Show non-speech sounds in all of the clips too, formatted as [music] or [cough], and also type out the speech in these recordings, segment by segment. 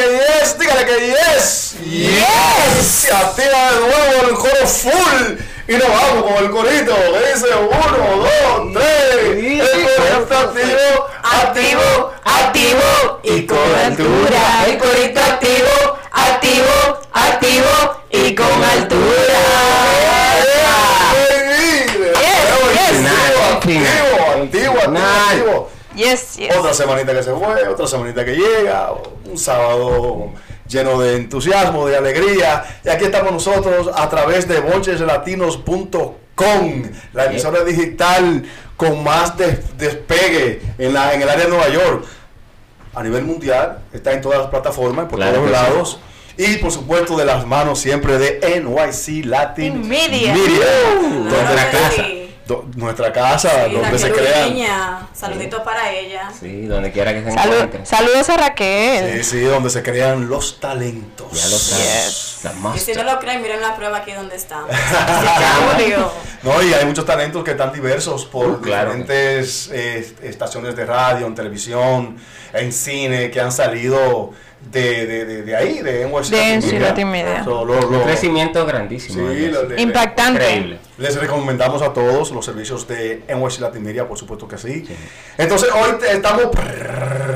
que yes, dígale que yes. Yes. Se activa de nuevo el coro full. Y nos vamos con el corito que dice uno, dos, tres. El corito está activo, activo, activo y con altura. El corito activo, activo, activo y con altura. Activo, activo, activo, activo. Yes, yes. Otra semanita que se fue, otra semanita que llega, un sábado lleno de entusiasmo, de alegría. Y aquí estamos nosotros a través de boncheslatinos.com, la emisora digital con más des- despegue en, la, en el área de Nueva York. A nivel mundial, está en todas las plataformas, por Claro todos sí. lados. Y por supuesto de las manos siempre de NYC Latin Media. donde Claro la casa. Do- nuestra casa, Sí, donde se crean. Saluditos para ella. Sí, donde quiera que se Salud- encuentren. saludos a Sí, Raquel. sí, donde se crean los talentos. Ya lo sabes. Yes. Y si no lo creen, miren la prueba aquí donde está. [laughs] No, y hay muchos talentos que están diversos por Uh, claro. diferentes eh, estaciones de radio, en televisión, en cine, que han salido de, de, de, de ahí, de NYC De. So, lo- lo- Un crecimiento grandísimo. Sí, lo- le- Impactante. Increíble. Les recomendamos a todos los servicios de NYC Latin Media, por supuesto que sí. Entonces hoy te- estamos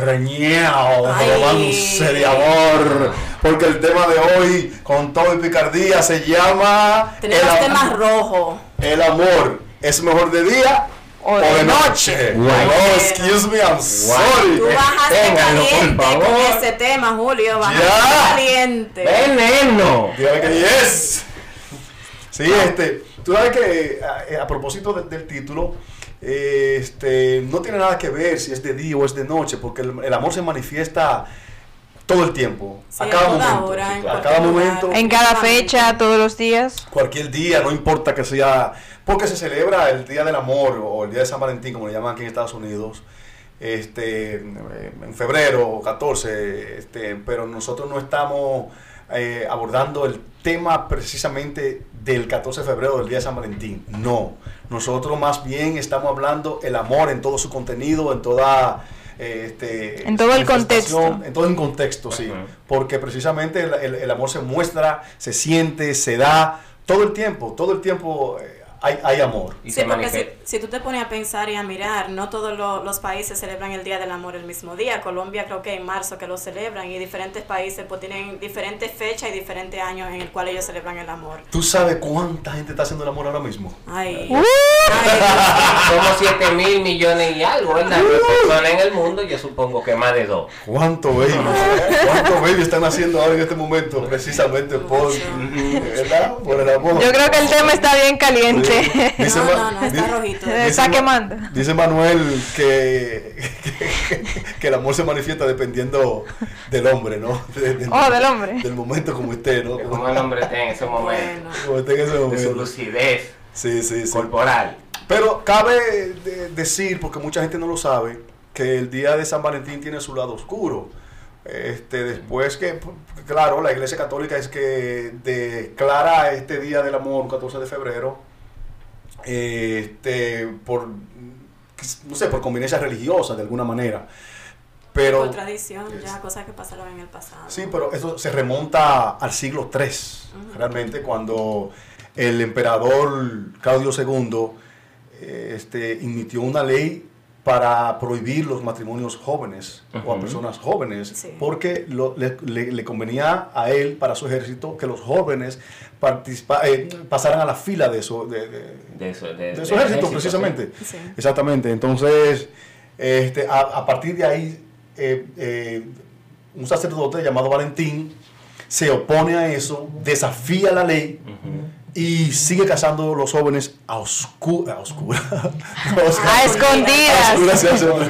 preñados romance, de amor, porque el tema de hoy, con todo y picardía, se llama Tenemos am- temas rojos. El amor es mejor de día o, O de, de noche. No, excuse me, I'm sorry. Tú bajaste Ténganlo, por caliente con favor. ese tema, Julio. Bajaste Ya. caliente. ¡Veneno! Dígale que yes. Sí, este, tú sabes que a, a propósito de- del título, eh, este, no tiene nada que ver si es de día o es de noche, porque el, el amor se manifiesta todo el tiempo, Sí, a cada momento, hora, sí, en claro, a cada momento, En cada fecha, todos los días. cualquier día, no importa que sea, porque se celebra el Día del Amor o el Día de San Valentín, como le llaman aquí en Estados Unidos, este, eh, en febrero 14, este, pero nosotros no estamos eh, abordando el tema precisamente del 14 de febrero, del Día de San Valentín. No, nosotros más bien estamos hablando el amor en todo su contenido, en toda... eh, este, En todo el manifestación, contexto. En todo el contexto, sí. Porque precisamente el, el- el amor se muestra, se siente, se da todo el tiempo, todo el tiempo eh, hay, hay amor. Y Sí, se porque si, si tú te pones a pensar y a mirar, no todos lo- los países celebran el Día del Amor el mismo día. Colombia creo que en marzo que lo celebran y diferentes países pues tienen diferentes fechas y diferentes años en el cual ellos celebran el amor. ¿Tú sabes cuánta gente está haciendo el amor ahora mismo? Ay, Uh. ay, Somos 7 mil millones y algo, ¿verdad? De personas en el mundo, yo supongo que más de dos. ¿Cuánto baby? ¿Cuánto baby están haciendo ahora en este momento? Precisamente por, ¿verdad? por el amor. Yo creo que el tema está bien caliente. [laughs] Dice No, no, no, está rojito. Está quemando. Dice Manuel que, que, [laughs] que el amor se manifiesta dependiendo del hombre, ¿no? [laughs] De- de- Oh, del hombre. Del momento como esté, ¿no? Como el hombre esté en ese momento. Bueno. Como esté en ese De su momento. lucidez Sí, sí, sí. corporal. Pero cabe de- decir, porque mucha gente no lo sabe, que el día de San Valentín tiene su lado oscuro. Este, después que, claro, la Iglesia Católica es que declara este Día del Amor, 14 de febrero, este, por, no sé, por conveniencia religiosa de alguna manera. Pero, por tradición, ya cosas que pasaron en el pasado. Sí, pero eso se remonta al siglo III, realmente, cuando el emperador Claudio II este, emitió una ley para prohibir los matrimonios jóvenes o a personas jóvenes, Sí. porque lo- le, le- le convenía a él, para su ejército, que los jóvenes participa- eh, pasaran a la fila de su, de- de- De su, de, de del su ejército, ejército, precisamente. Sí. Exactamente. Entonces, este, a, a partir de ahí, eh, eh, un sacerdote llamado Valentín se opone a eso, desafía la ley. Y sigue casando los jóvenes a oscura. A oscura. [laughs] A escondidas.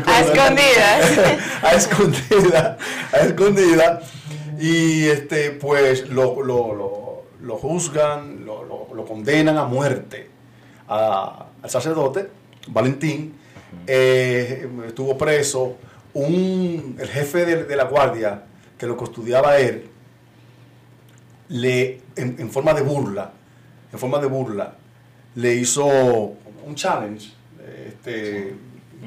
A. A escondidas. [laughs] a escondida. A escondida. Y este, pues lo, lo, lo, lo juzgan, lo, condenan a muerte a- al sacerdote, Valentín. eh, estuvo preso. Un, el jefe de, de la guardia que lo custodiaba a él, le, en, en forma de burla, en forma de burla, le hizo un challenge, este,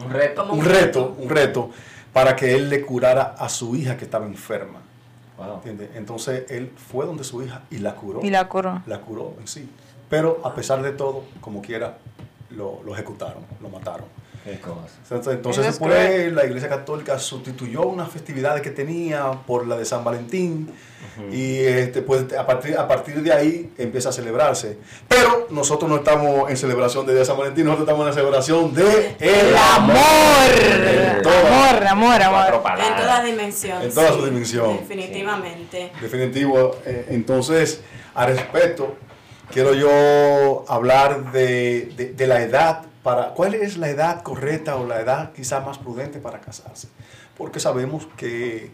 Un reto. Un reto, un reto, para que él le curara a su hija que estaba enferma. Entonces él fue donde su hija y la curó. Y la curó. La curó en sí. Pero a pesar de todo, como quiera, lo, lo ejecutaron, lo mataron. Qué cosa. Entonces, entonces Eso es después cruel. la Iglesia Católica sustituyó unas festividades que tenía por la de San Valentín y este, pues, a, partir, a partir de ahí empieza a celebrarse. Pero nosotros no estamos en celebración de Día de San Valentín, nosotros estamos en la celebración de el El amor. Todas- Amor, amor, amor. palabras. En toda dimensión. En toda sí, su dimensión. Definitivamente. Definitivo. Eh, entonces, al respecto, quiero yo hablar de, de- de la edad para. ¿Cuál es la edad correcta o la edad quizá más prudente para casarse? Porque sabemos que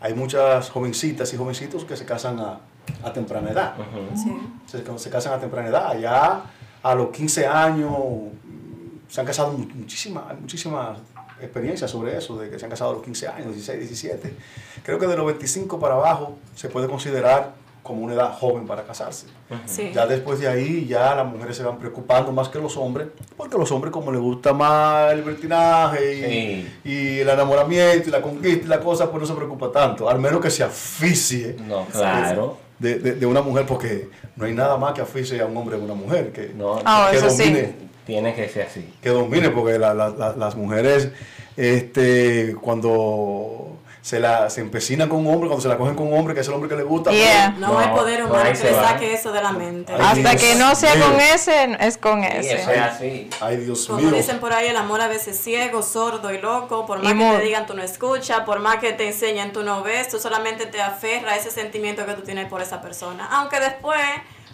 hay muchas jovencitas y jovencitos que se casan a, a temprana edad. Sí. Se, se casan a temprana edad. Ya a los 15 años mm, se han casado mu- muchísimas, muchísimas experiencias sobre eso, de que se han casado a los 15 años, 16, 17. Creo que de los 25 para abajo se puede considerar como una edad joven para casarse. Sí. Ya después de ahí, ya las mujeres se van preocupando más que los hombres, porque a los hombres como les gusta más el libertinaje y, Sí. y el enamoramiento y la conquista y la cosa, pues no se preocupa tanto, al menos que se aficie No, claro. de, de- de una mujer, porque no hay nada más que aficie a un hombre de una mujer, que, No, Ah, que eso sí. domine, tiene que ser así. que domine, porque la- la- la- las mujeres, este, cuando se, la, se empecinan con un hombre, cuando se la cogen con un hombre, que es el hombre que le gusta, pues, Yeah. No, hay No, poder humano que le saque eso de la mente. Ay, Hasta Dios que no sea mío. con ese, es con Y eso es ese. así. ay Dios Como mío, dicen por ahí, el amor a veces es ciego, sordo y loco. Por Y más que te digan, tú no escuchas. Por más que te enseñen, tú no ves. Tú solamente te aferras a ese sentimiento que tú tienes por esa persona. Aunque después,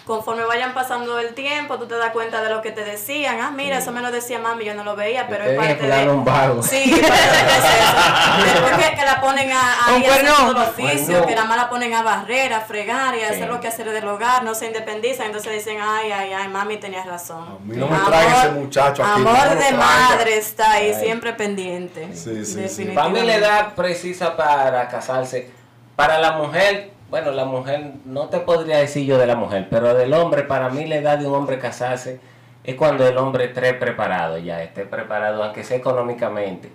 conforme vayan pasando el tiempo, tú te das cuenta de lo que te decían. Ah, mira, eso me lo decía mami, yo no lo veía, pero es parte de... un vago. Sí, parte de eso. [laughs] Después que, que la ponen a, a a hacer cuerno. todo el oficio, Cuerno. que nada más la ponen a barrer, a fregar y a Sí. hacer lo que hacer del hogar, no se independizan. Entonces dicen, ay, ay, ay, mami, tenías razón. A mí no me traiga ese muchacho aquí, Amor de traiga. madre está ahí, Ay. siempre pendiente. Sí, sí, sí. Para mí la edad precisa para casarse, para la mujer, bueno, la mujer, no te podría decir yo de la mujer, pero del hombre, para mí la edad de un hombre casarse es cuando el hombre esté preparado ya, esté preparado, aunque sea económicamente.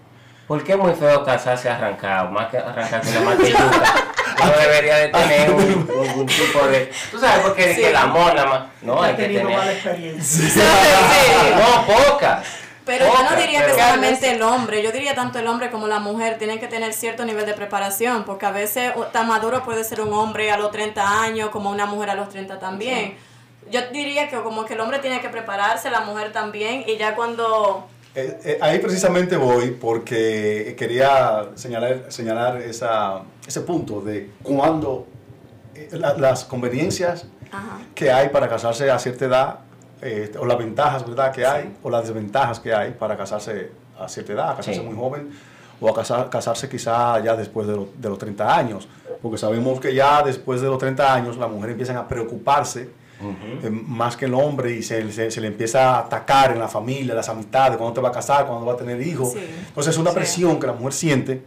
Porque es muy feo casarse arrancado, más que arrancarse la [laughs] maquilluca. No debería de tener [laughs] un, un tipo de... Tú sabes, porque Sí. que el amor nada más... No, hay que tenido mala tener... experiencia. [laughs] No, pocas. Pero yo no diría que solamente el hombre, yo diría tanto el hombre como la mujer tienen que tener cierto nivel de preparación, porque a veces tan maduro puede ser un hombre a los 30 años como una mujer a los 30 también. Yo diría que como que el hombre tiene que prepararse, la mujer también, y ya cuando... Eh, eh, ahí precisamente voy porque quería señalar, señalar esa, ese punto de cuando eh, la- las conveniencias Ajá. que hay para casarse a cierta edad, eh, o las ventajas ¿verdad? que hay, o las desventajas que hay para casarse a cierta edad, a casarse Sí. muy joven, o a casar- casarse quizá ya después de, lo- de los 30 años, porque sabemos que ya después de los 30 años las mujeres empiezan a preocuparse eh, más que el hombre y se, se- se le empieza a atacar en la familia, las amistades, cuándo te va a casar, cuándo va a tener hijos. Sí. Entonces es una presión que la mujer siente,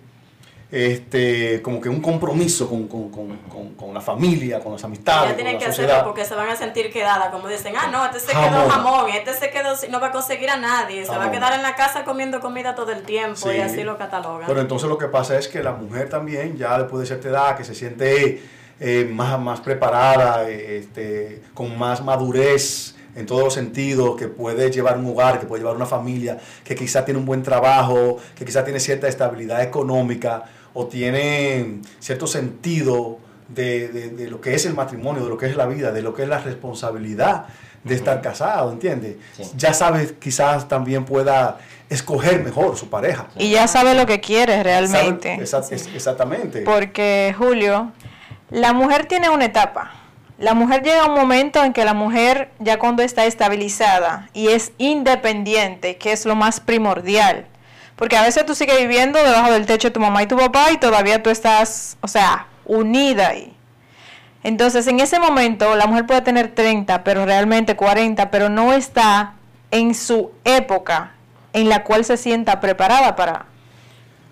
este, como que un compromiso con, con- con- con- la familia, con las amistades, ya con tienen la que sociedad. hacerlo porque se van a sentir quedadas, como dicen, ah, no, este se Jamón. quedó jamón, este se quedó, no va a conseguir a nadie, se va a quedar en la casa comiendo comida todo el tiempo Sí. y así lo catalogan. Pero entonces lo que pasa es que la mujer también, ya después de cierta edad, que se siente eh, más, más preparada, eh, este, con más madurez en todos los sentidos, que puede llevar un hogar, que puede llevar una familia, que quizá tiene un buen trabajo, que quizá tiene cierta estabilidad económica o tiene cierto sentido de, de- de lo que es el matrimonio, de lo que es la vida, de lo que es la responsabilidad de estar casado, ¿entiendes? Sí. Ya sabes, quizás también pueda escoger mejor su pareja. Y ya sabe lo que quiere realmente. Es- exactamente. Porque, Julio, la mujer tiene una etapa. La mujer llega a un momento en que la mujer, ya cuando está estabilizada y es independiente, que es lo más primordial. Porque a veces tú sigues viviendo debajo del techo de tu mamá y tu papá y todavía tú estás, o sea, unida ahí. Entonces, en ese momento, la mujer puede tener 30, pero realmente 40, pero no está en su época en la cual se sienta preparada para...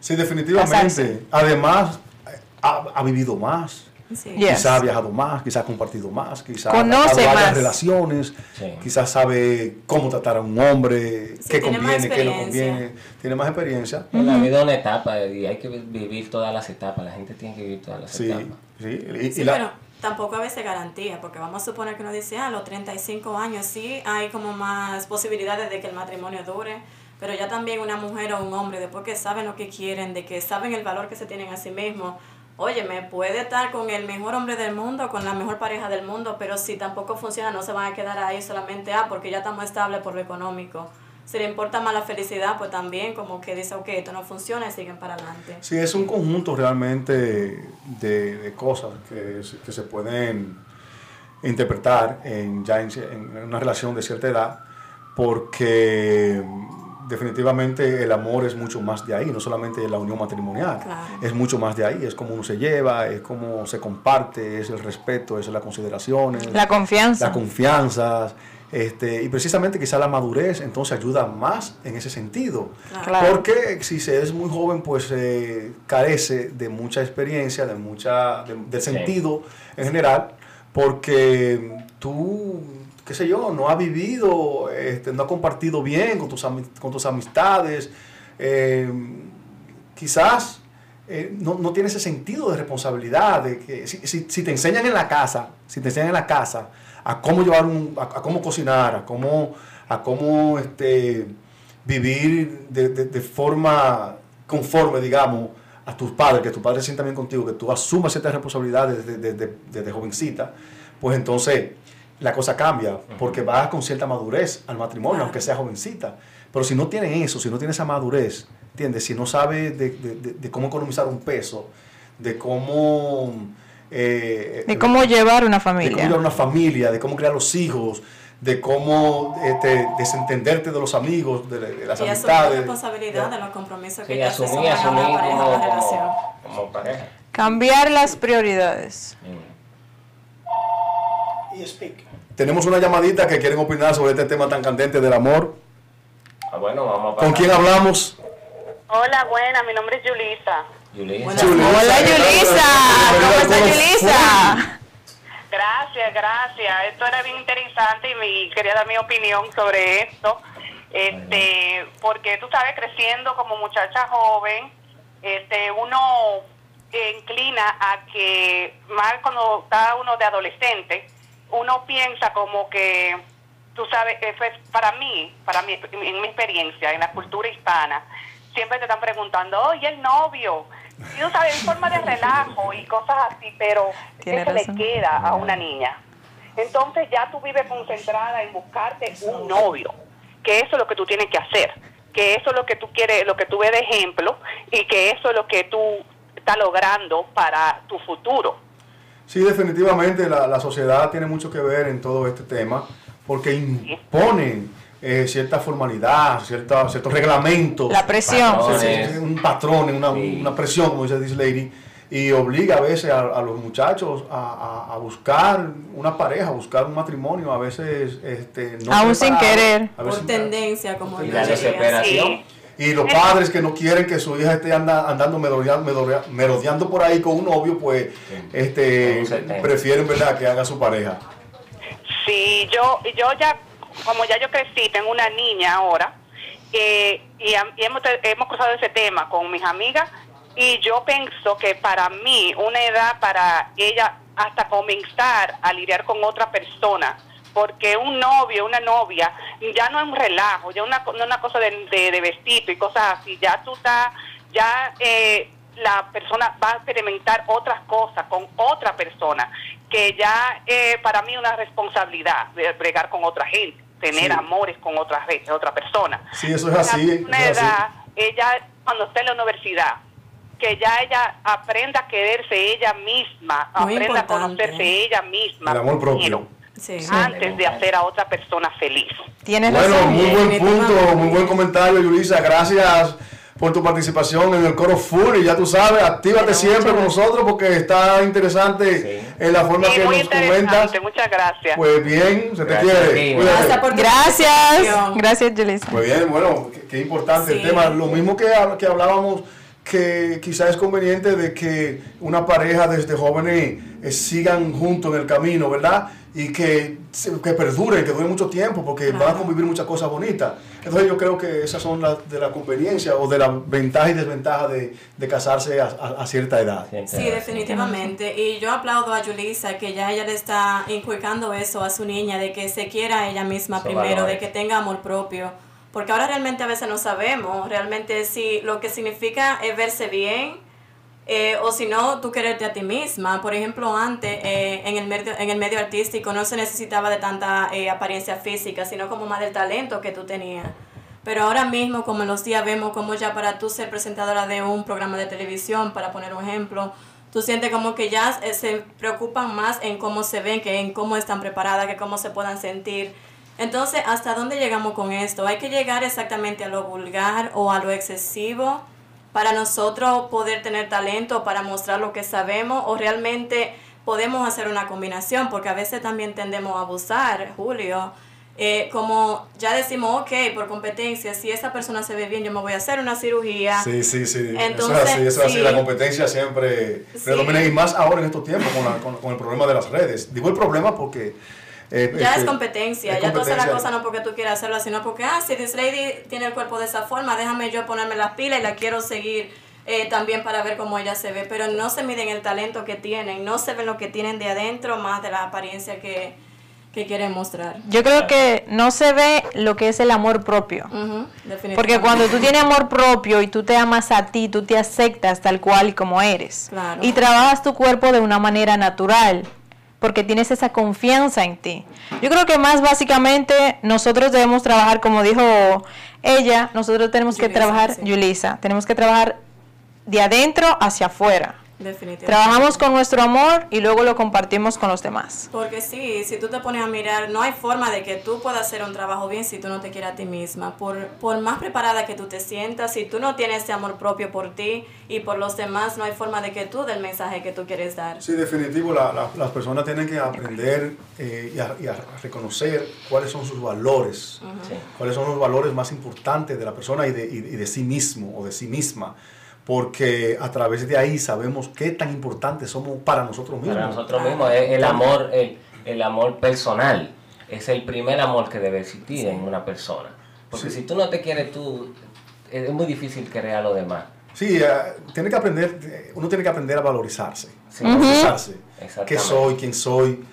sí, definitivamente. casarse. Además, ha, ha vivido más. Sí. Yes. Quizás ha viajado más, quizás ha compartido más, quizás Conoce ha tenido varias más. relaciones, Sí. quizás sabe cómo tratar a un hombre, Sí, qué conviene, qué no conviene, tiene más experiencia. En la vida es una etapa y hay que vi- vivir todas las etapas. La gente tiene que vivir todas las Sí, etapas. sí. Y, y Sí, la- pero tampoco a veces garantía, porque vamos a suponer que uno dice, ah, a los 35 años sí hay como más posibilidades de que el matrimonio dure, pero ya también una mujer o un hombre, después que saben lo que quieren, de que saben el valor que se tienen a sí mismos, oye, me puede estar con el mejor hombre del mundo, con la mejor pareja del mundo, pero si tampoco funciona, no se van a quedar ahí solamente, ah, porque ya estamos estables por lo económico. Si le importa más la felicidad, pues también como que dice, ok, esto no funciona y siguen para adelante. Sí, es un conjunto realmente de, de cosas que, que se pueden interpretar en, ya en una relación de cierta edad, porque definitivamente el amor es mucho más de ahí, no solamente la unión matrimonial, Claro. es mucho más de ahí, es como uno se lleva, es como se comparte, es el respeto, es la consideración, La confianza. la confianza, este, y precisamente quizá la madurez entonces ayuda más en ese sentido. Claro. Porque si se es muy joven, pues eh, carece de mucha experiencia, de mucha, de- Sí. sentido en general, porque tú, qué sé yo, no has vivido, este, no has compartido bien con tus, con tus amistades, eh, quizás eh, no, no tienes ese sentido de responsabilidad, de que si, si- te enseñan en la casa, si te enseñan en la casa a cómo llevar un, a, cómo cocinar, a cómo, a cómo este, vivir de, de- de forma conforme, digamos, a tus padres, que tus padres se sientan bien contigo, que tú asumas ciertas responsabilidades desde, desde- desde jovencita, pues entonces la cosa cambia, porque vas con cierta madurez al matrimonio, aunque sea jovencita. Pero si no tiene eso, si no tiene esa madurez, ¿entiendes? Si no sabe de, de- de- de cómo economizar un peso, de cómo... eh, De cómo llevar una de cómo familia. llevar una familia, de cómo crear los hijos, de cómo este, desentenderte de los amigos, de, de las Y asumir la amistades. responsabilidad de los compromisos que Sí, ya se asumir, suman a asumir una pareja, a como, una relación. como, como pareja. Cambiar las prioridades. Mm. Tenemos una llamadita que quieren opinar sobre este tema tan candente del amor. Ah, bueno, vamos a ¿Con quién hablamos? Hola, buena, mi nombre es Yulisa. Yulisa. Yulisa. Hola Yulisa, ¿cómo está Yulisa? Gracias, gracias. Esto era bien interesante y me quería dar mi opinión sobre esto. Este, porque tú sabes, creciendo como muchacha joven, este, uno inclina a que, más cuando está uno de adolescente, uno piensa como que, tú sabes, que fue- para mí, para mí, en mi experiencia, en la cultura hispana, siempre te están preguntando, oye, el novio. Y tú sabes, en forma de relajo y cosas así, pero eso razón. le queda a una niña. Entonces ya tú vives concentrada en buscarte un novio, que eso es lo que tú tienes que hacer, que eso es lo que tú quieres, lo que tú ves de ejemplo y que eso es lo que tú estás logrando para tu futuro. Sí, definitivamente la, la sociedad tiene mucho que ver en todo este tema porque imponen eh, cierta formalidad, cierta, ciertos reglamentos. La presión. Sí, un patrón, una, Sí. una presión, como dice this lady, y obliga a veces a, a los muchachos a, a- a buscar una pareja, a buscar un matrimonio, a veces este, no Aún sin querer. a veces- Por tendencia, como por la desesperación. Sí. Y los padres que no quieren que su hija esté anda- andando merodeando, merodea- merodeando por ahí con un novio, pues este, prefieren ¿verdad? que haga su pareja. Sí, yo, yo ya, como ya yo crecí, tengo una niña ahora, eh, y, hemos, hemos cruzado ese tema con mis amigas, y yo pienso que para mí, una edad para ella hasta comenzar a lidiar con otra persona, porque un novio, una novia, ya no es un relajo, ya una, no es una cosa de, de, de vestido y cosas así, ya tú estás, ya eh, la persona va a experimentar otras cosas con otra persona, que ya eh, para mí es una responsabilidad de bregar con otra gente, tener Sí. amores con otra, otra persona. Sí, eso es así. eso Una es así. edad, ella cuando esté en la universidad, que ya ella aprenda a quererse ella misma, Muy aprenda a conocerse ¿eh? ella misma El amor propio. Sí. antes de hacer a otra persona feliz. Tienes Bueno, razón. muy buen punto, muy buen comentario, Yulisa. Gracias por tu participación en el coro full. Y ya tú sabes, actívate Bueno, siempre con nosotros porque está interesante Sí. en la forma Sí, que muy nos comentas. interesante, muchas gracias. Pues bien, se te Gracias quiere. Gracias por Gracias. Gracias Yulisa. Muy bien, bueno, qué, qué importante el Sí. tema. Lo mismo que, que hablábamos que quizás es conveniente de que una pareja desde jóvenes eh, sigan juntos en el camino, ¿verdad? Y que, que perduren, que dure mucho tiempo, porque van a Claro. convivir muchas cosas bonitas. Entonces yo creo que esas son las de la conveniencia o de la ventaja y desventaja de, de casarse a, a- a cierta edad. Sí, definitivamente. Y yo aplaudo a Julissa que ya ella le está inculcando eso a su niña, de que se quiera a ella misma primero, de que tenga amor propio. Porque ahora realmente a veces no sabemos realmente si lo que significa es verse bien eh, o si no, tú quererte a ti misma. Por ejemplo, antes eh, en, el medio, en el medio artístico no se necesitaba de tanta eh, apariencia física, sino como más del talento que tú tenías. Pero ahora mismo, como en los días vemos, como ya para tú ser presentadora de un programa de televisión, para poner un ejemplo, tú sientes como que ya eh, se preocupan más en cómo se ven, que en cómo están preparadas, que cómo se puedan sentir. Entonces, ¿hasta dónde llegamos con esto? ¿Hay que llegar exactamente a lo vulgar o a lo excesivo para nosotros poder tener talento, para mostrar lo que sabemos o realmente podemos hacer una combinación? Porque a veces también tendemos a abusar, Julio. Eh, como ya decimos, ok, por competencia, si esa persona se ve bien, yo me voy a hacer una cirugía. Sí, sí, sí. Entonces, eso es así, eso es así. sí. La competencia siempre Sí. predomina y más ahora en estos tiempos con, la- con- con el problema de las redes. Digo el problema porque... eh, Ya este, es competencia, es ya tú haces la cosa no porque tú quieras hacerlo, sino porque, ah, si this lady tiene el cuerpo de esa forma, déjame yo ponerme las pilas y la quiero seguir eh, también para ver cómo ella se ve. Pero no se miden el talento que tienen, no se ven lo que tienen de adentro más de la apariencia que, que quieren mostrar. Yo creo que no se ve lo que es el amor propio. Ujú, definitivamente. Porque cuando tú tienes amor propio y tú te amas a ti, tú te aceptas tal cual y como eres. Claro. Y trabajas tu cuerpo de una manera natural, porque tienes esa confianza en ti. Yo creo que más básicamente nosotros debemos trabajar, como dijo ella, nosotros tenemos que trabajar, sí. Yulisa, tenemos que trabajar de adentro hacia afuera. Definitivamente. Trabajamos con nuestro amor y luego lo compartimos con los demás. Porque sí, si tú te pones a mirar, no hay forma de que tú puedas hacer un trabajo bien si tú no te quieres a ti misma. Por, por más preparada que tú te sientas, si tú no tienes ese amor propio por ti y por los demás, no hay forma de que tú del mensaje que tú quieres dar. Sí, definitivo, la- la- las personas tienen que aprender eh, y, a, y a reconocer cuáles son sus valores, Sí. cuáles son los valores más importantes de la persona y de, y- y de sí mismo o de sí misma, porque a través de ahí sabemos qué tan importantes somos para nosotros mismos. Para nosotros mismos, es el amor, el, el amor personal, es el primer amor que debe existir en una persona. Porque Sí. si tú no te quieres tú, es muy difícil crear a los demás. Sí, eh, tiene que aprender, eh, uno tiene que aprender a valorizarse, Sí. valorizarse, qué soy, quién soy,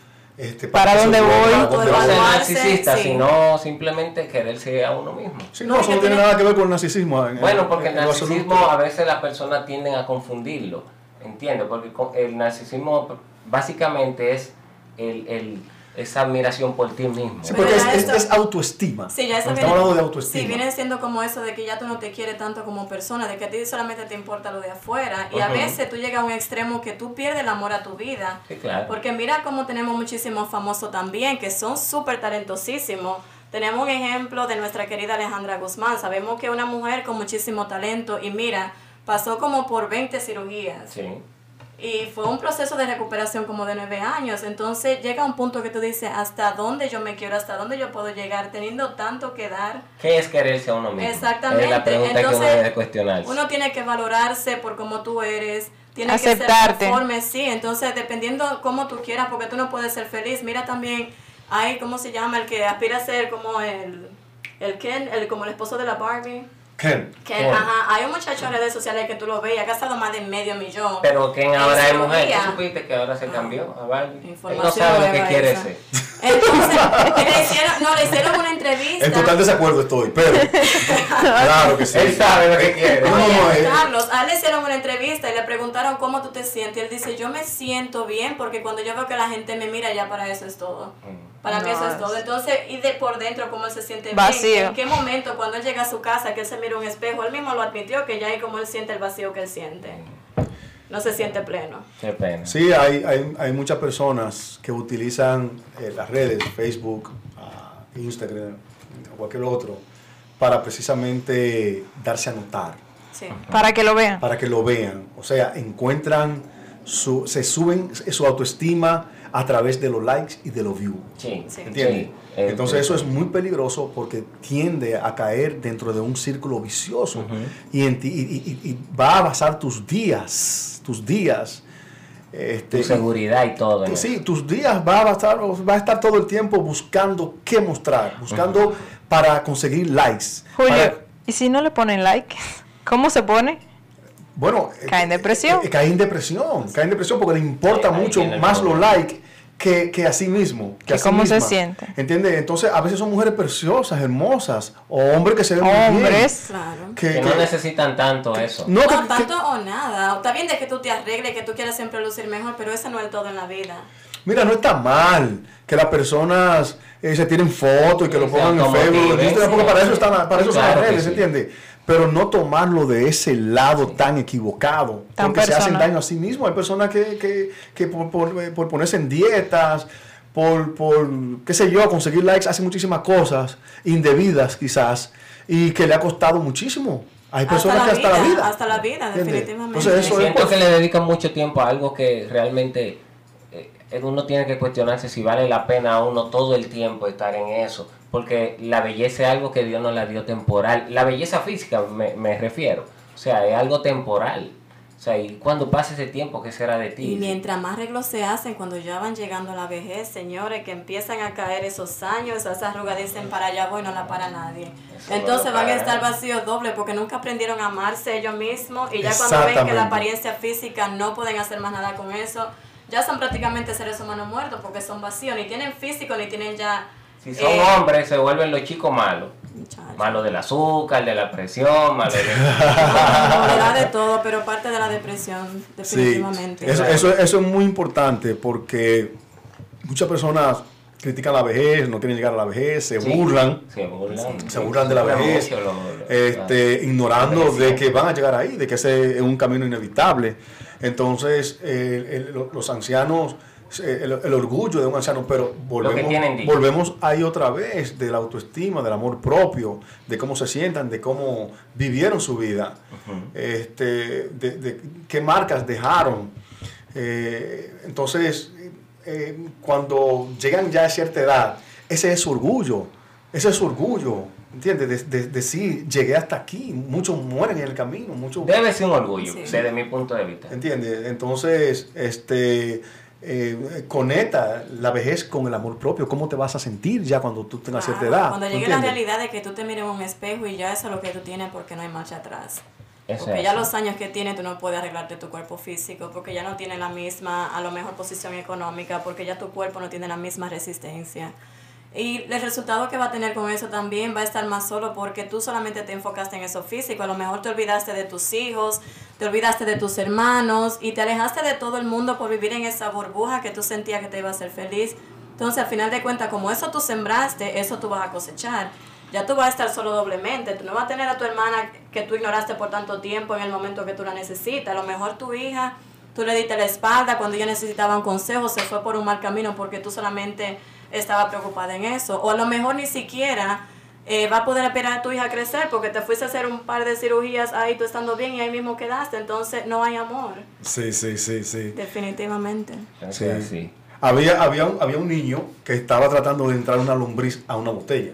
este, ¿Para soy dónde voy? para dónde No voy. ser narcisista, sí. sino simplemente quererse a uno mismo. Sí, no, eso no tiene nada que ver con el narcisismo. en- Bueno, en- porque el en narcisismo a veces las personas tienden a confundirlo, ¿entiendes? Porque el narcisismo básicamente es el, el- esa admiración por ti mismo. Sí, porque es, es- es autoestima. Sí, ya Estamos hablando de autoestima. Sí, viene siendo como eso de que ya tú no te quieres tanto como persona, de que a ti solamente te importa lo de afuera. Y a Ujú. veces tú llegas a un extremo que tú pierdes el amor a tu vida. Sí, claro. Porque mira cómo tenemos muchísimos famosos también, que son súper talentosísimos. Tenemos un ejemplo de nuestra querida Alejandra Guzmán. Sabemos que es una mujer con muchísimo talento y mira, pasó como por 20 cirugías. Sí. Y fue un proceso de recuperación como de nueve años. Entonces llega un punto que tú dices, ¿hasta dónde yo me quiero? ¿Hasta dónde yo puedo llegar? Teniendo tanto que dar. ¿Qué es quererse a uno mismo? Exactamente. Es la pregunta que uno Entonces, debe cuestionarse. Uno tiene que valorarse por cómo tú eres. Tiene que ser conforme, sí. Entonces, dependiendo cómo tú quieras, porque tú no puedes ser feliz. Mira también, hay, ¿cómo se llama? El que aspira a ser como el, el Ken, el, como el esposo de la Barbie. Ken. Que, Ken. ajá, hay un muchacho en redes sociales que tú lo ves, ha gastado más de medio millón. Pero ¿quién en ahora es mujer? ¿Tú supiste que ahora se cambió a Barbie? Él no Información sabe lo que quiere ser. Entonces, [laughs] le hicieron, no, le hicieron una entrevista. En total desacuerdo estoy, pero [laughs] claro que sí. Él sabe lo que quiere. No, Oye, no, eh. Carlos, a él le hicieron una entrevista y le preguntaron cómo tú te sientes. Y él dice, yo me siento bien porque cuando yo veo que la gente me mira, ya para eso es todo. Para mí eso es todo. Entonces, y de por dentro, cómo él se siente Vacío. bien. En qué momento, cuando él llega a su casa, que él se mira un espejo, él mismo lo admitió, que ya ahí como él siente el vacío que él siente. No se siente pleno. Qué pena. Sí, hay, hay, hay muchas personas que utilizan eh, las redes, Facebook, ah, Instagram, o cualquier otro, para precisamente darse a notar, Sí. Para que lo vean. para que lo vean. O sea, encuentran su, se suben su autoestima a través de los likes y de los views. Sí, Sí. ¿Entiendes? sí. Eh, Entonces eh, eso es muy peligroso porque tiende a caer dentro de un círculo vicioso y, en ti- y- y- y va a basar tus días, tus días. Este, tu seguridad y todo. Sí, tus días va a, estar, va a estar todo el tiempo buscando qué mostrar, buscando para conseguir likes. Julio, para- ¿y si no le ponen like? [laughs] ¿Cómo se pone? bueno, Cae en eh, depresión. eh, cae en depresión, cae en depresión porque le importa Sí, mucho más los likes que, que a sí mismo. Que ¿Y a sí cómo se siente? ¿Entiendes? Entonces, a veces son mujeres preciosas, hermosas, o hombres que se ven muy bien. Hombres. Claro. Que, Que no necesitan tanto eso. no, No, que- que- tanto o nada. Está bien de que tú te arregles, que tú quieras siempre lucir mejor, pero eso no es todo en la vida. mira, no está mal que las personas eh, se tiren fotos y que Sí, lo pongan en Facebook, porque sí. para eso están, para eso son Claro las que redes, sí. ¿entiendes? Pero no tomarlo de ese lado tan equivocado, Tan porque se hacen daño a sí mismos. Hay personas que, que, que por, por, eh, por ponerse en dietas, por, por, qué sé yo, conseguir likes, hacen muchísimas cosas indebidas quizás, y que le ha costado muchísimo. Hay Hasta personas la que hasta la vida, vida. hasta la vida, ¿entiendes? definitivamente. Entonces eso es siento por- que le dedican mucho tiempo a algo que realmente eh, uno tiene que cuestionarse si vale la pena a uno todo el tiempo estar en eso. Porque la belleza es algo que Dios nos la dio temporal. La belleza física me, me refiero. O sea, es algo temporal. O sea, y cuando pase ese tiempo, ¿qué será de ti? Y mientras más arreglos se hacen, cuando ya van llegando a la vejez, señores, que empiezan a caer esos años, esas arrugas dicen para allá voy, no la para nadie. Eso Entonces van a estar vacíos doble porque nunca aprendieron a amarse ellos mismos y ya cuando ven que la apariencia física no pueden hacer más nada con eso, ya son prácticamente seres humanos muertos porque son vacíos, ni tienen físico ni tienen ya... Si son eh, hombres, se vuelven los chicos malos. muchachos. Malo del azúcar, de la presión, malo de... Bueno, [laughs] de todo, pero parte de la depresión, Sí, definitivamente. eso, eso, eso es muy importante porque muchas personas critican la vejez, no quieren llegar a la vejez, se Sí, burlan, Se burlan. se burlan de la vejez, mucho lo- lo- este, ignorando la de que van a llegar ahí, de que ese es un camino inevitable. Entonces, eh, el- lo- los ancianos, el, el orgullo de un anciano, pero volvemos, ahí otra vez de la autoestima, del amor propio, de cómo se sientan, de cómo vivieron su vida, este, de, de qué marcas dejaron. Eh, entonces, eh, cuando llegan ya a cierta edad, ese es su orgullo, ese es su orgullo, ¿entiendes? De, de- decir, llegué hasta aquí, muchos mueren en el camino, muchos... Debe ser un orgullo, Sí. desde mi punto de vista. ¿Entiendes? Entonces, este, eh, conecta la vejez con el amor propio. ¿Cómo te vas a sentir ya cuando tú tengas Claro, cierta edad? Cuando ¿Tú llegue la realidad de que tú te mires en un espejo y ya eso es lo que tú tienes porque no hay marcha atrás. Porque ya los años que tienes tú no puedes arreglarte tu cuerpo físico porque ya no tiene la misma, a lo mejor, posición económica, porque ya tu cuerpo no tiene la misma resistencia. Y el resultado que va a tener con eso también va a estar más solo porque tú solamente te enfocaste en eso físico. A lo mejor te olvidaste de tus hijos, te olvidaste de tus hermanos y te alejaste de todo el mundo por vivir en esa burbuja que tú sentías que te iba a hacer feliz. Entonces, al final de cuentas, como eso tú sembraste, eso tú vas a cosechar. Ya tú vas a estar solo doblemente. Tú no vas a tener a tu hermana que tú ignoraste por tanto tiempo en el momento que tú la necesitas. A lo mejor tu hija, tú le diste la espalda cuando ella necesitaba un consejo, se fue por un mal camino porque tú solamente estabas preocupada en eso. O a lo mejor ni siquiera eh, va a poder esperar a tu hija crecer porque te fuiste a hacer un par de cirugías ahí tú estando bien y ahí mismo quedaste. Entonces no hay amor, Sí, sí, sí, sí. definitivamente. Sí. así. Había, había, un, había un niño que estaba tratando de entrar una lombriz a una botella.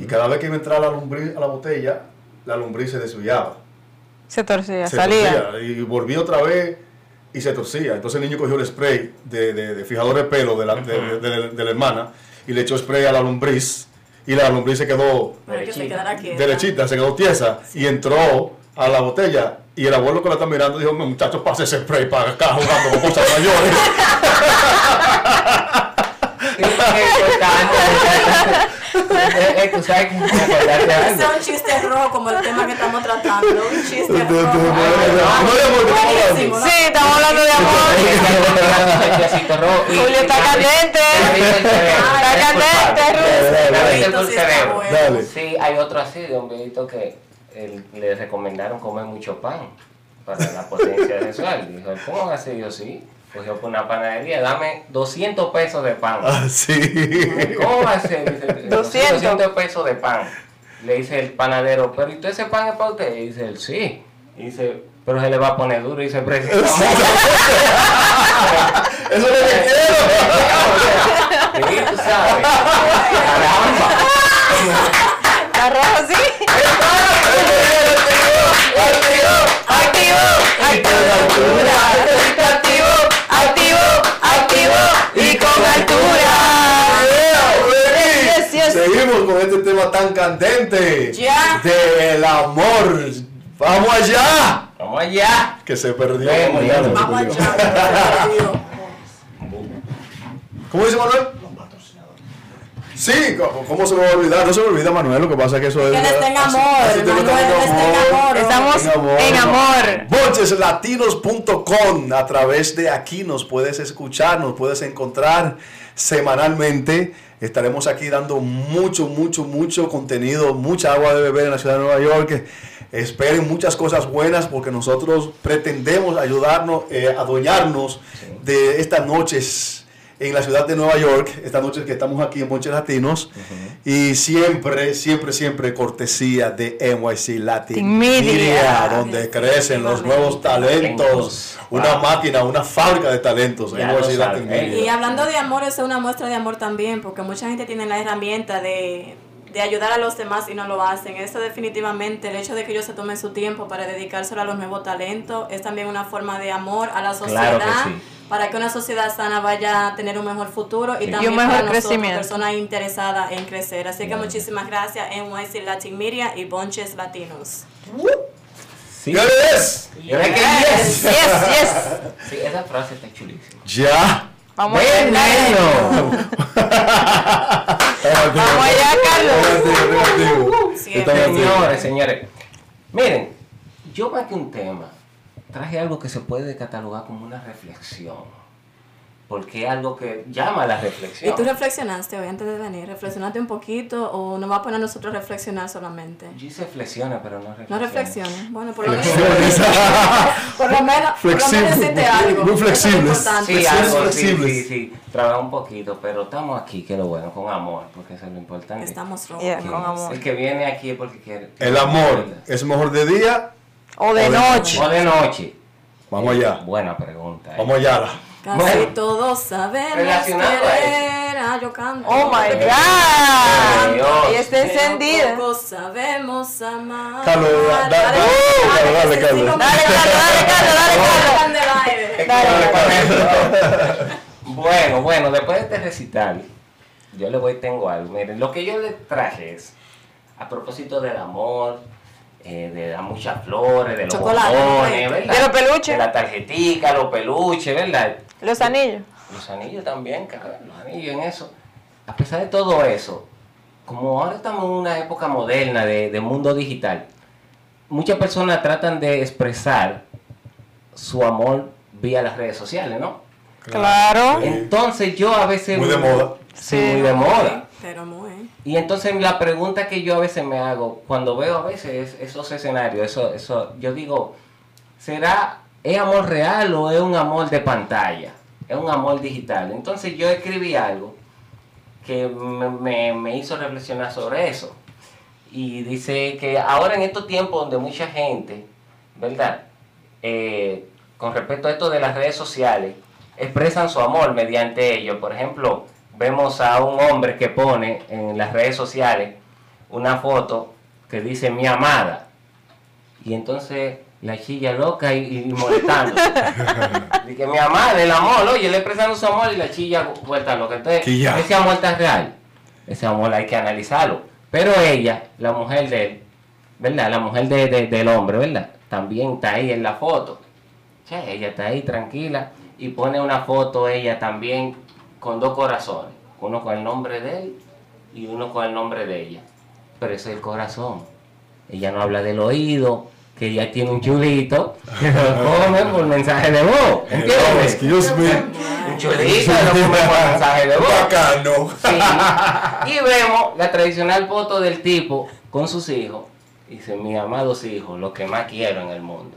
Y cada vez que iba a entrar la lombriz a la botella, la lombriz se desviaba. Se torcía, se salía. torcía, y volvía otra vez y se torcía. Entonces el niño cogió el spray de, de- de fijador de pelo de la, de- de- de- de la hermana y le echó spray a la lombriz. Y la lombriz se quedó que se Derechita. derechita, se quedó tiesa y entró a la botella. Y el abuelo que la está mirando dijo, muchachos, pase ese spray para acá jugando con cosas mayores. [laughs] Qué importante. [laughs] Tú sabes que chiste rojo como el tema que estamos tratando. Un chiste rojo. Sí, estamos hablando de amor. Julio está candente. [laughs] Está candente, Ruth. Sí, hay otro así, de un viejito que él- le recomendaron comer mucho pan para la potencia sexual. Dijo, ¿cómo así? Yo sí. Cogió por una panadería, dame 200 pesos de pan. Ah, sí. ¿Cómo va a ser? Dice, 200. 200 pesos de pan. Le dice el panadero, pero ¿y todo ese pan es para usted? Y dice él, sí. Y dice, pero se le va a poner duro. Y dice, precisamente. [laughs] Eso es lo que quiero. Sí, tú sabes. Caramba. ¿Está rojo así? Activo, activo, activo, activo, activo y con altura. Yes, yes. Seguimos con este tema tan candente Ya. del amor. Vamos allá. Vamos allá. Que se perdió. Vamos perdió. allá. [laughs] ¿Cómo dice Manuel? Sí, ¿cómo, cómo se me va a olvidar? No se me olvida, Manuel, lo que pasa es que eso es... Que les tenga así- amor, así gusta Manuel, les tenga amor. Estamos en amor. Boncheslatinos.com A través de aquí nos puedes escuchar, nos puedes encontrar semanalmente. Estaremos aquí dando mucho, mucho, mucho contenido, mucha agua de beber en la ciudad de Nueva York. Esperen muchas cosas buenas porque nosotros pretendemos ayudarnos, eh, adueñarnos de estas noches en la ciudad de Nueva York, estas noches que estamos aquí en Bonches Latinos. Y siempre, siempre, siempre cortesía de NYC Latin Media. Media, donde crecen los nuevos talentos. Wow. Una máquina, una fábrica de talentos. Ya NYC lo Latin saben. Media. Y hablando de amor, es una muestra de amor también, porque mucha gente tiene la herramienta de, de ayudar a los demás y no lo hacen. Eso definitivamente, el hecho de que ellos se tomen su tiempo para dedicárselo a los nuevos talentos, es también una forma de amor a la sociedad. Claro que sí. Para que una sociedad sana vaya a tener un mejor futuro y Sí. también Y un mejor para nosotros, crecimiento. personas interesadas en crecer. Así que muchísimas gracias NYC Latin Media y Bonches Latinos. Sí. ¿Qué es? Yo sé que yes. Yes, yes. Sí, esa frase está chulísima. Ya. Vamos allá. Veneno. Vamos allá, Carlos. Señores, señores. Miren, yo más que un tema, traje algo que se puede catalogar como una reflexión. Porque es algo que llama a la ¿Y reflexión. tú reflexionaste hoy antes de venir? ¿Reflexionaste un poquito o nos va a poner a nosotros a reflexionar solamente? Yo hice flexiones, pero no reflexiones. No reflexiones. Bueno, [laughs] por lo menos. Por lo menos. Por lo Flexible, menos algo. muy es importante. Sí, algo, sí, sí, sí. Trabaja un poquito, pero estamos aquí, que lo bueno, con amor, porque eso es lo importante. Estamos rojos. Yeah, con amor. El que viene aquí es porque quiere. El amor es mejor de día. O de O de noche. O de noche. Vamos allá. Buena pregunta. ¿eh? Vamos allá. Casi Bueno. todos sabemos Relacionado a querer. Ah, yo canto. Oh my God. Dios. Y está encendida. Pocos sabemos amar. Carlos, da- da- Dale, dale, dale, Carlos. Dale, Carlos, dale, Carlos, dale. Dale. Bueno, bueno, después de este recital, yo le voy, tengo algo. Miren, lo que yo le traje es, a propósito del amor, eh, de las muchas flores, de los Chocolate. ¿verdad? De los peluches. De la tarjetica, los peluches, ¿verdad? Los anillos. Los anillos también, cabrón, los anillos en eso. A pesar de todo eso, como ahora estamos en una época moderna de, de mundo digital, muchas personas tratan de expresar su amor vía las redes sociales, ¿no? Claro. Entonces yo a veces... Muy de moda. Sí. muy de moda. Muy. Y entonces la pregunta que yo a veces me hago, cuando veo a veces esos escenarios, eso, eso, yo digo, ¿será, es amor real o es un amor de pantalla? Es un amor digital. Entonces yo escribí algo que me, me- me hizo reflexionar sobre eso. Y dice que ahora en estos tiempos donde mucha gente, ¿verdad? Eh, con respecto a esto de las redes sociales, expresan su amor mediante ello. Por ejemplo, vemos a un hombre que pone en las redes sociales una foto que dice mi amada. Y entonces la chilla loca y, y molestando. [laughs] Dice mi amada, el amor, oye, le expresando su amor y la chilla vuelta loca. Entonces, ese amor está real. Ese amor hay que analizarlo. Pero ella, la mujer de él, ¿verdad? La mujer de- de- del hombre, ¿verdad? También está ahí en la foto. Che, ella está ahí tranquila y pone una foto ella también con dos corazones. Uno con el nombre de él y uno con el nombre de ella. Pero ese es el corazón. Ella no habla del oído, que ella tiene un chulito [laughs] que lo come por mensaje de voz. [laughs] ¿Entiendes? excuse me. Un chulito lo come por mensaje de voz. Bacano. Sí. Y vemos la tradicional foto del tipo con sus hijos. Dice, mis amados hijos, lo que más quiero en el mundo.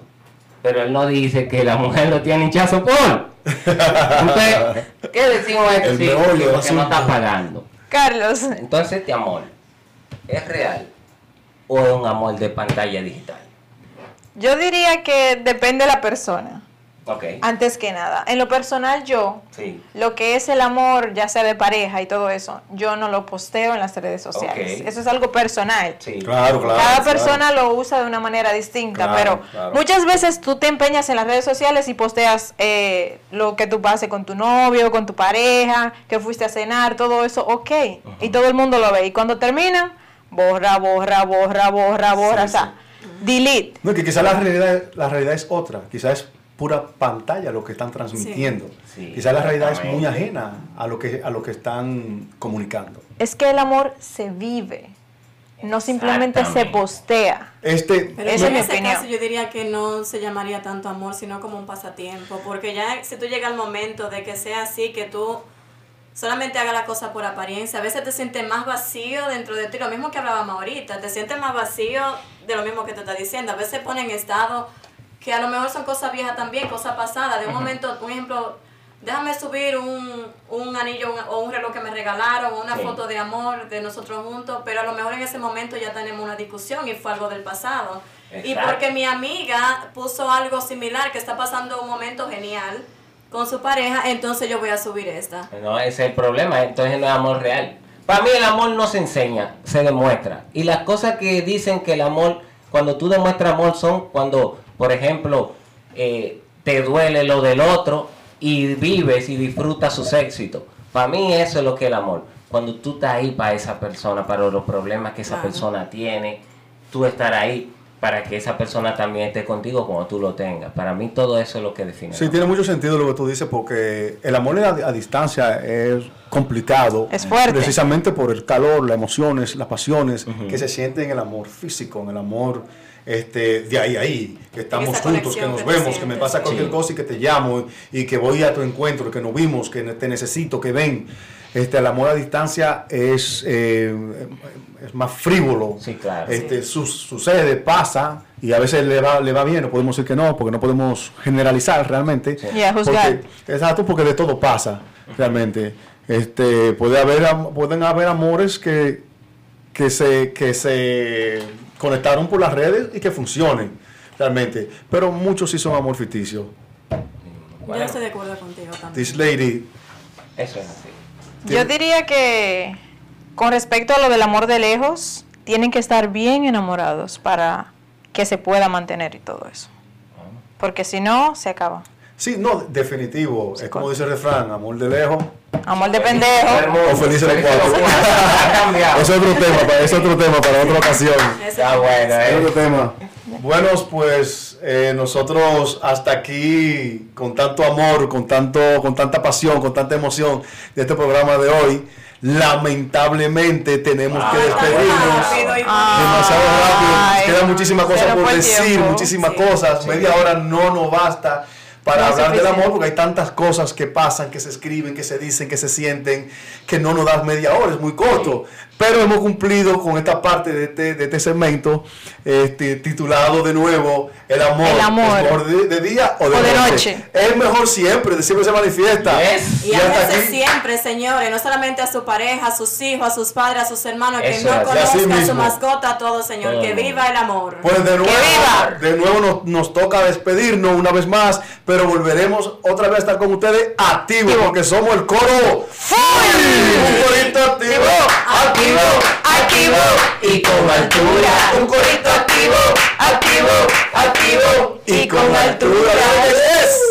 Pero él no dice que la mujer lo tiene hinchazo por. Entonces, [laughs] ¿qué decimos este meollo del que no está pagando? Carlos. Entonces, este amor, ¿es real o es un amor de pantalla digital? Yo diría que depende de la persona, Antes que nada. En lo personal yo, Sí. lo que es el amor, ya sea de pareja y todo eso, yo no lo posteo en las redes sociales. Eso es algo personal. Sí. Claro, claro. Cada claro. persona lo usa de una manera distinta, Claro, pero claro. muchas veces tú te empeñas en las redes sociales y posteas eh, lo que tú pases con tu novio, con tu pareja, que fuiste a cenar, todo eso, ok. Y todo el mundo lo ve. Y cuando termina, borra, borra, borra, borra, borra, Sí, o sea, delete. No, que quizás la realidad, la realidad es otra, quizás es pura pantalla lo que están transmitiendo. Sí, quizás la realidad es muy ajena a lo que, a lo que están comunicando. Es que el amor se vive, no simplemente se postea. Este, Pero Esa en ese opinión. caso yo diría que no se llamaría tanto amor, sino como un pasatiempo, porque ya si tú llegas al momento de que sea así, que tú solamente hagas la cosa por apariencia, a veces te sientes más vacío dentro de ti, lo mismo que hablábamos ahorita, te sientes más vacío de lo mismo que te está diciendo, a veces ponen estado que a lo mejor son cosas viejas también, cosas pasadas, de un momento, por ejemplo, déjame subir un, un anillo un- o un reloj que me regalaron, o una Sí. foto de amor de nosotros juntos, pero a lo mejor en ese momento ya tenemos una discusión y fue algo del pasado. Y Exacto. porque mi amiga puso algo similar, que está pasando un momento genial con su pareja, entonces yo voy a subir esta. No, ese es el problema, entonces no es amor real. Para mí el amor no se enseña, se demuestra. Y las cosas que dicen que el amor, cuando tú demuestras amor son cuando, por ejemplo, eh, te duele lo del otro y vives y disfrutas sus éxitos. Para mí eso es lo que es el amor. Cuando tú estás ahí para esa persona, para los problemas que esa Claro. persona tiene, tú estar ahí para que esa persona también esté contigo cuando tú lo tengas. Para mí todo eso es lo que define. Sí, tiene mucho sentido lo que tú dices porque el amor a, a distancia es complicado. Es fuerte. Precisamente por el calor, las emociones, las pasiones que se sienten en el amor físico, en el amor este, de ahí a ahí, que estamos juntos, que nos que vemos, que me pasa cualquier Sí. cosa y que te llamo y que voy a tu encuentro, que nos vimos, que te necesito, que ven. Este, el amor a distancia es, eh, es más frívolo. Sí, claro. Este, su- sucede, pasa y a veces le va, le va bien, no podemos decir que no, porque no podemos generalizar realmente. Sí. Y a juzgar. Porque- exacto, porque de todo pasa realmente. Este, puede haber, pueden haber amores que, que, se, que se conectaron por las redes y que funcionen realmente, pero muchos sí son amor ficticio. Yo Bueno, no estoy de acuerdo contigo también. This lady, Eso es así. Yo diría que con respecto a lo del amor de lejos, tienen que estar bien enamorados para que se pueda mantener y todo eso. Porque si no, se acaba. Sí, no, definitivo, es como dice el refrán, amor de lejos. Amor de pendejo. O los cuatro. Ha cambiado. Es otro tema, para, es otro tema para otra ocasión. Está bueno, Es eh. otro tema. Buenos, pues eh, nosotros hasta aquí, con tanto amor, con, tanto, con tanta pasión, con tanta emoción de este programa de hoy, lamentablemente tenemos que Ay, despedirnos. rápido Demasiado rápido. Ay, Queda muchísimas cosas por el decir, tiempo. muchísimas Sí. cosas. Sí. Media hora no nos basta para No hablar del amor porque hay tantas cosas que pasan, que se escriben, que se dicen, que se sienten, que no nos das media hora, es muy corto. Pero hemos cumplido con esta parte de este, de este segmento este, titulado de nuevo El amor. El amor. ¿Es mejor de, de día o de, O de noche? noche. Es mejor siempre, de siempre se manifiesta. Yes. Y Y hasta siempre, señores, no solamente a su pareja, a sus hijos, a sus padres, a sus hermanos, que no conozcan a su mascota, todo, señor. Todo que viva el amor. Pues de nuevo, viva! de nuevo nos, nos toca despedirnos una vez más, pero volveremos otra vez a estar con ustedes activos, porque somos el coro Un corito activo, activo, Activo y con altura. Un corito activo, activo, activo y con altura. Yes.